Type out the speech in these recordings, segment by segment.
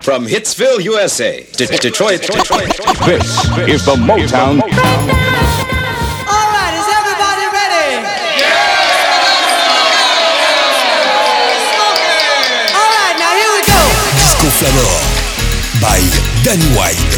From Hitsville, USA, to Detroit, Detroit. This is the Motown. All right, is everybody ready? Yeah! All right, now here we go. Disco Flavor by Danny White.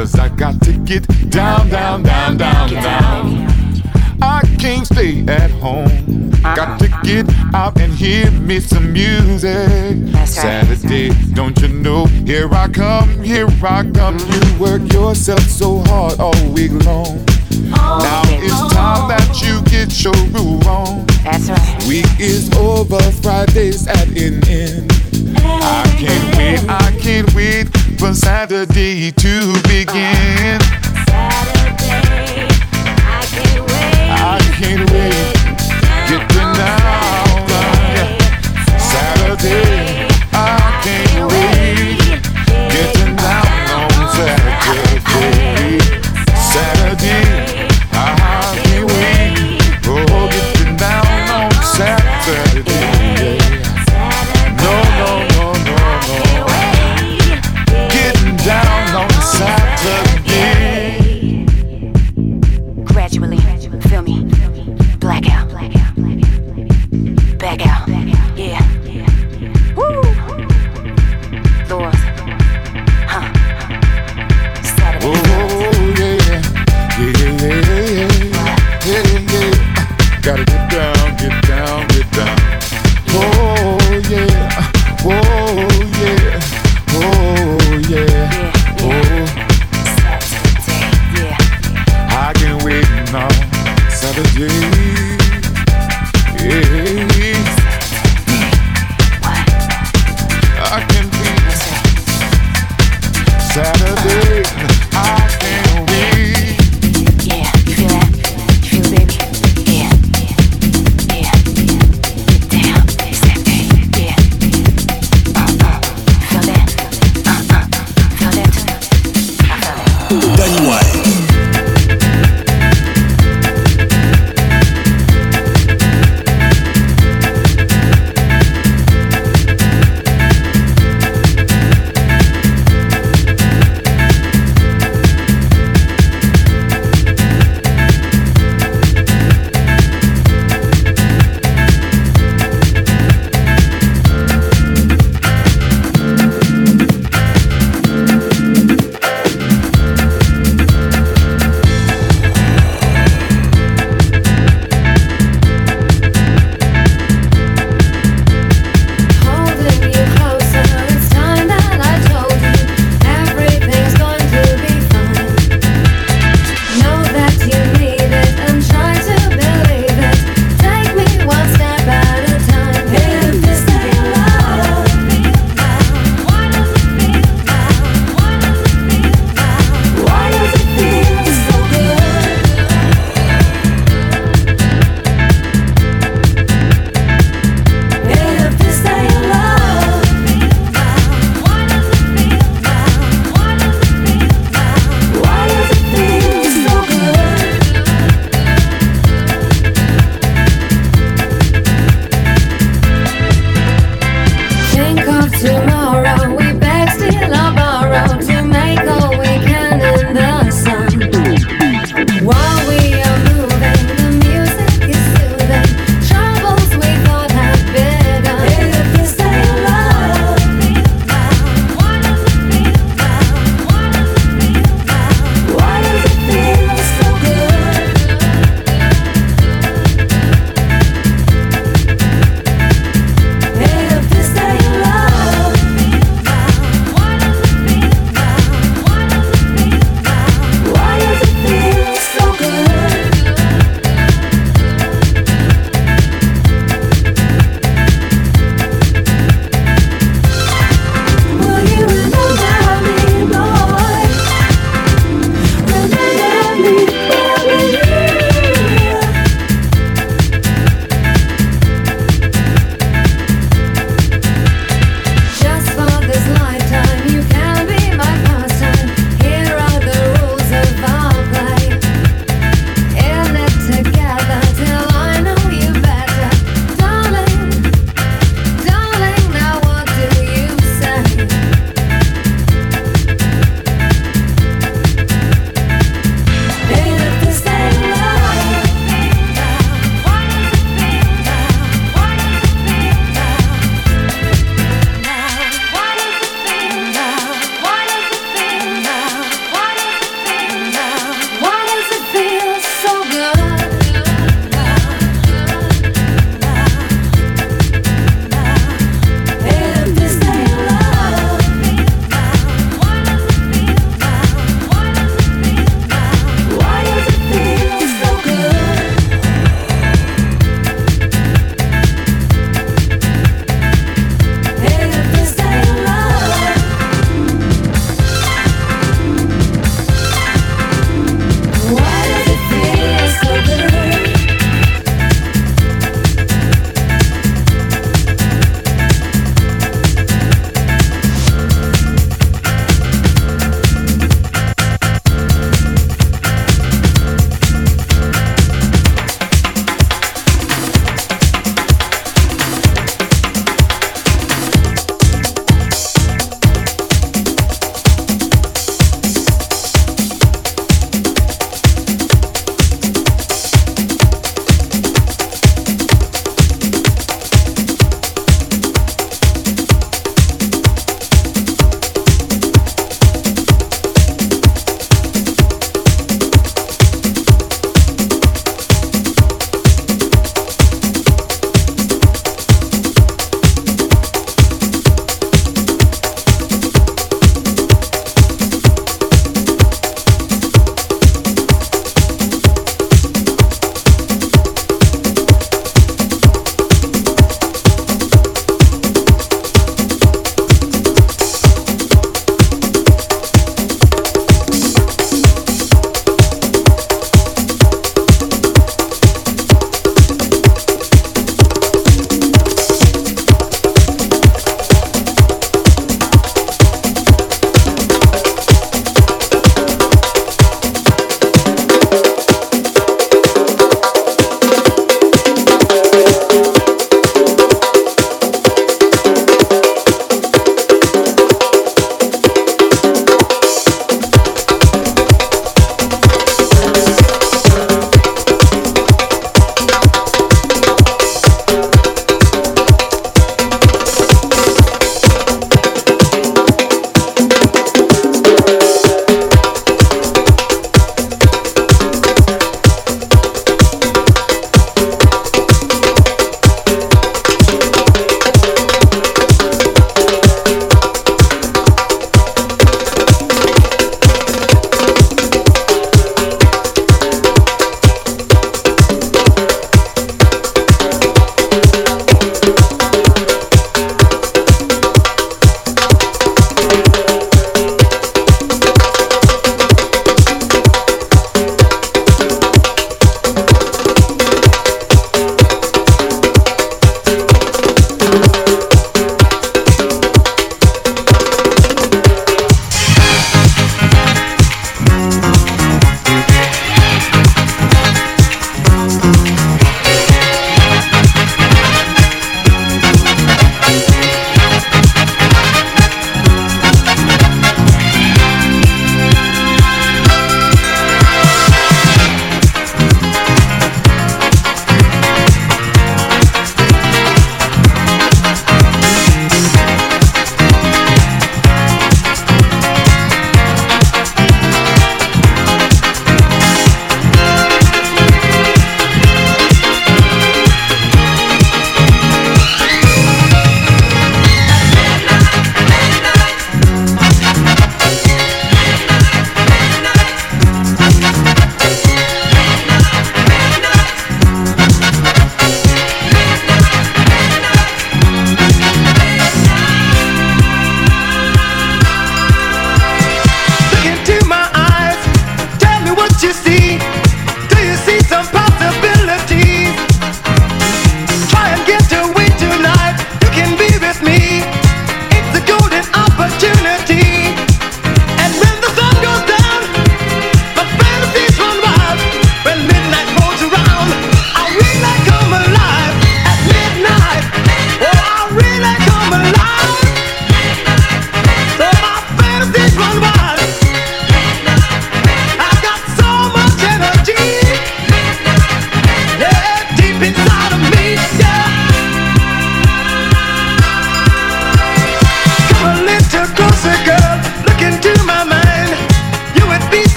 Cause I got to get down, down, down, down, down. I can't stay at home. Got to get out and hear me some music. Saturday, don't you know? Here I come, here I come. You work yourself so hard all week long. Now it's time that you get your groove on. That's right. Week is over, Friday's at an end. I can't wait, I can't wait for Saturday to begin.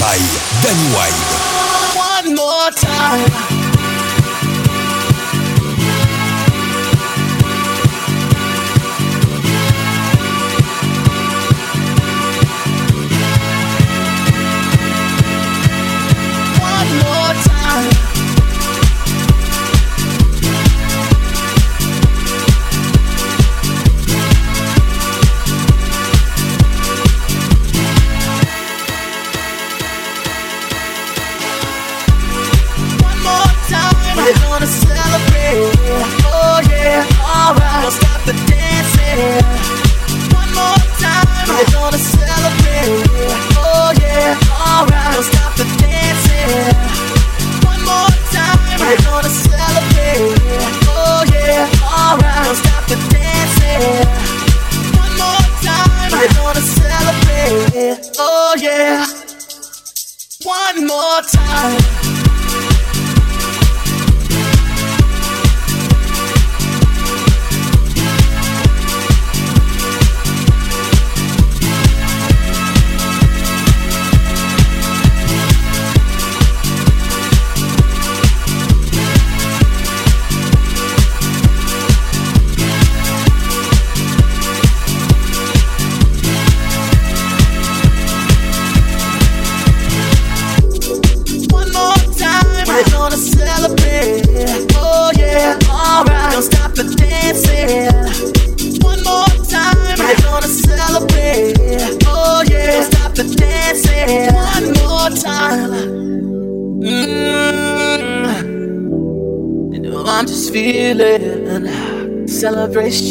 by Danny White.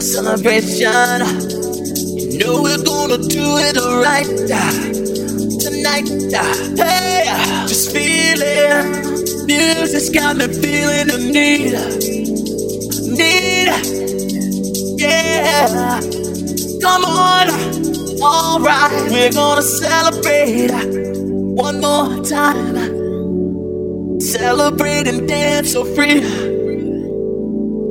celebration. You know we're gonna do it right tonight. night. Hey, just feeling. Music's got me feeling the need. Need. Yeah. Come on. Alright, we're gonna celebrate one more time. Celebrate and dance so free.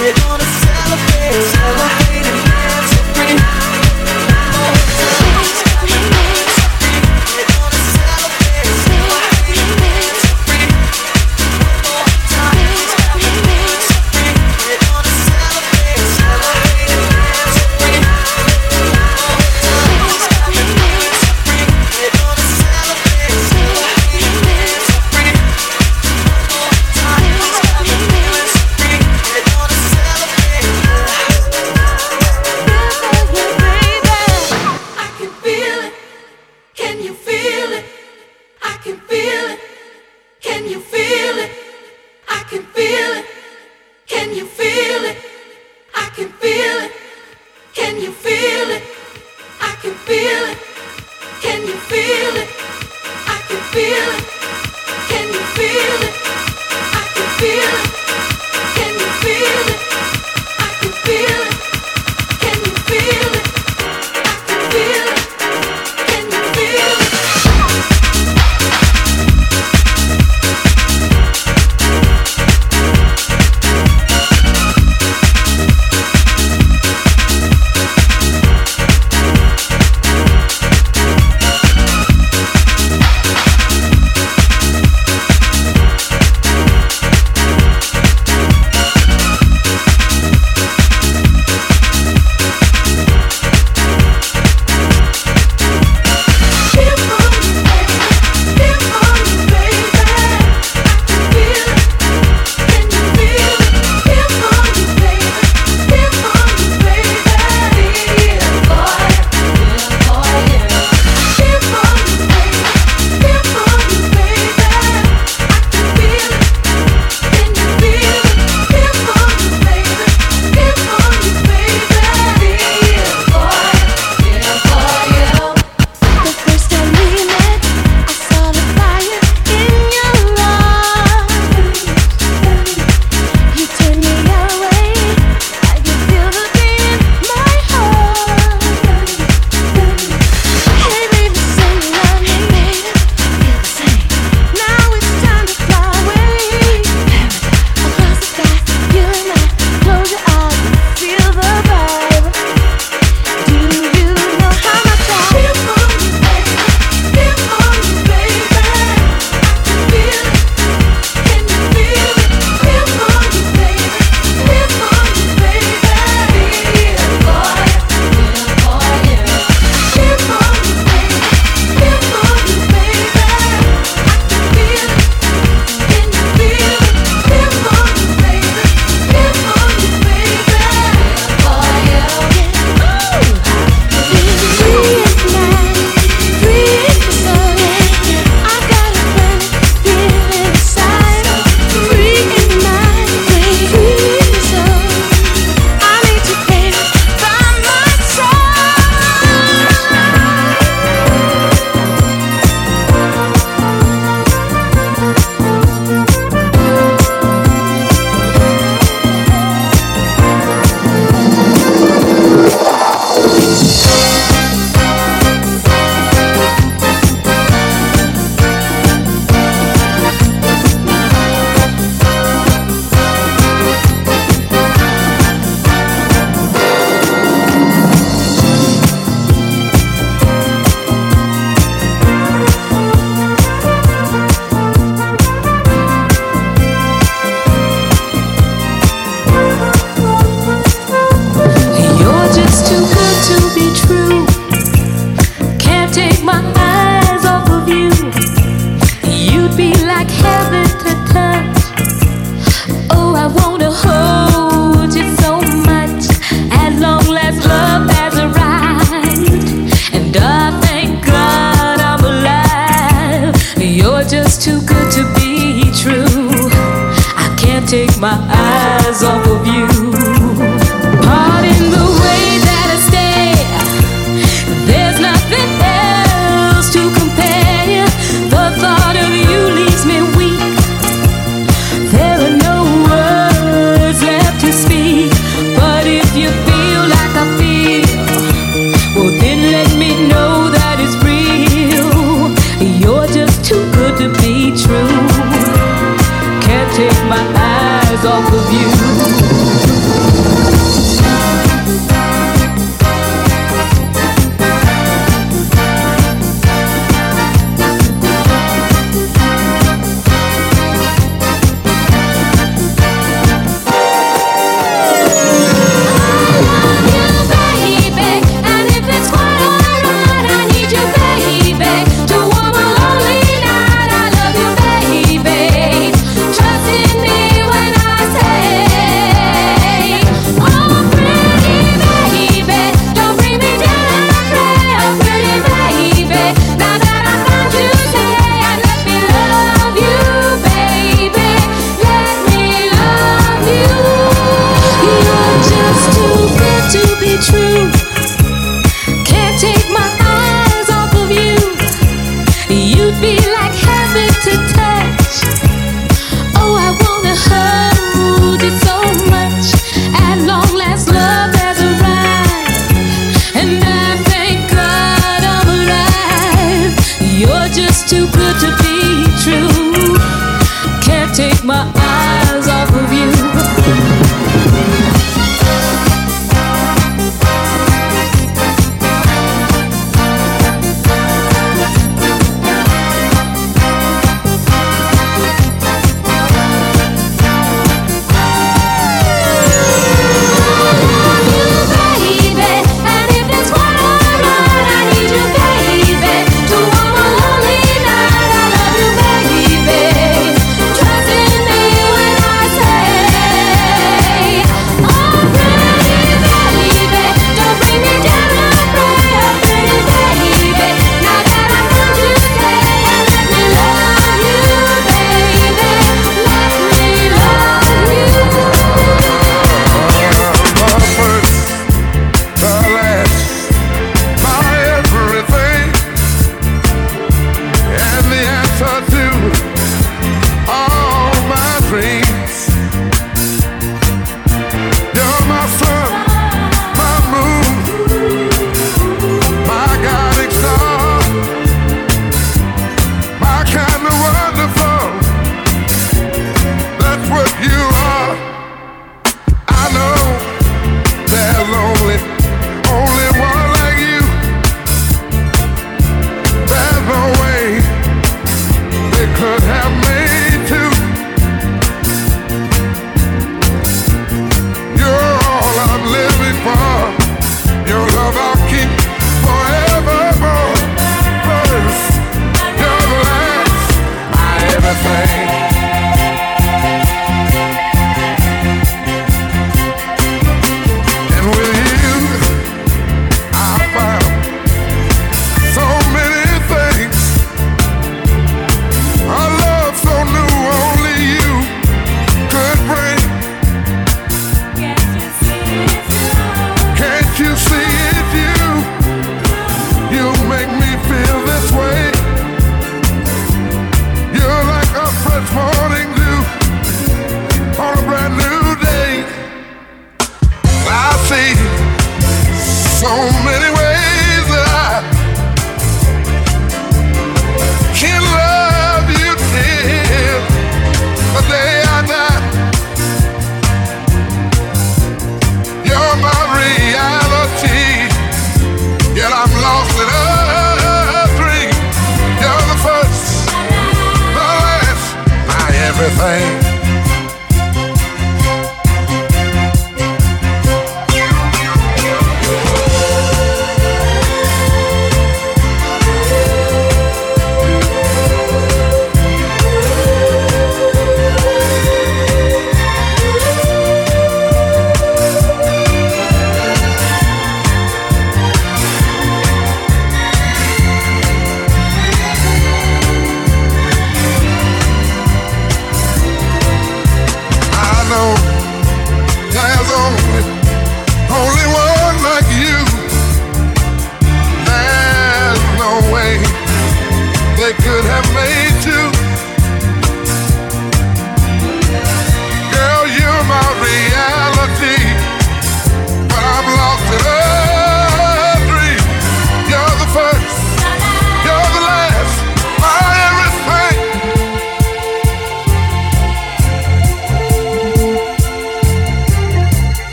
We're gonna celebrate, celebrate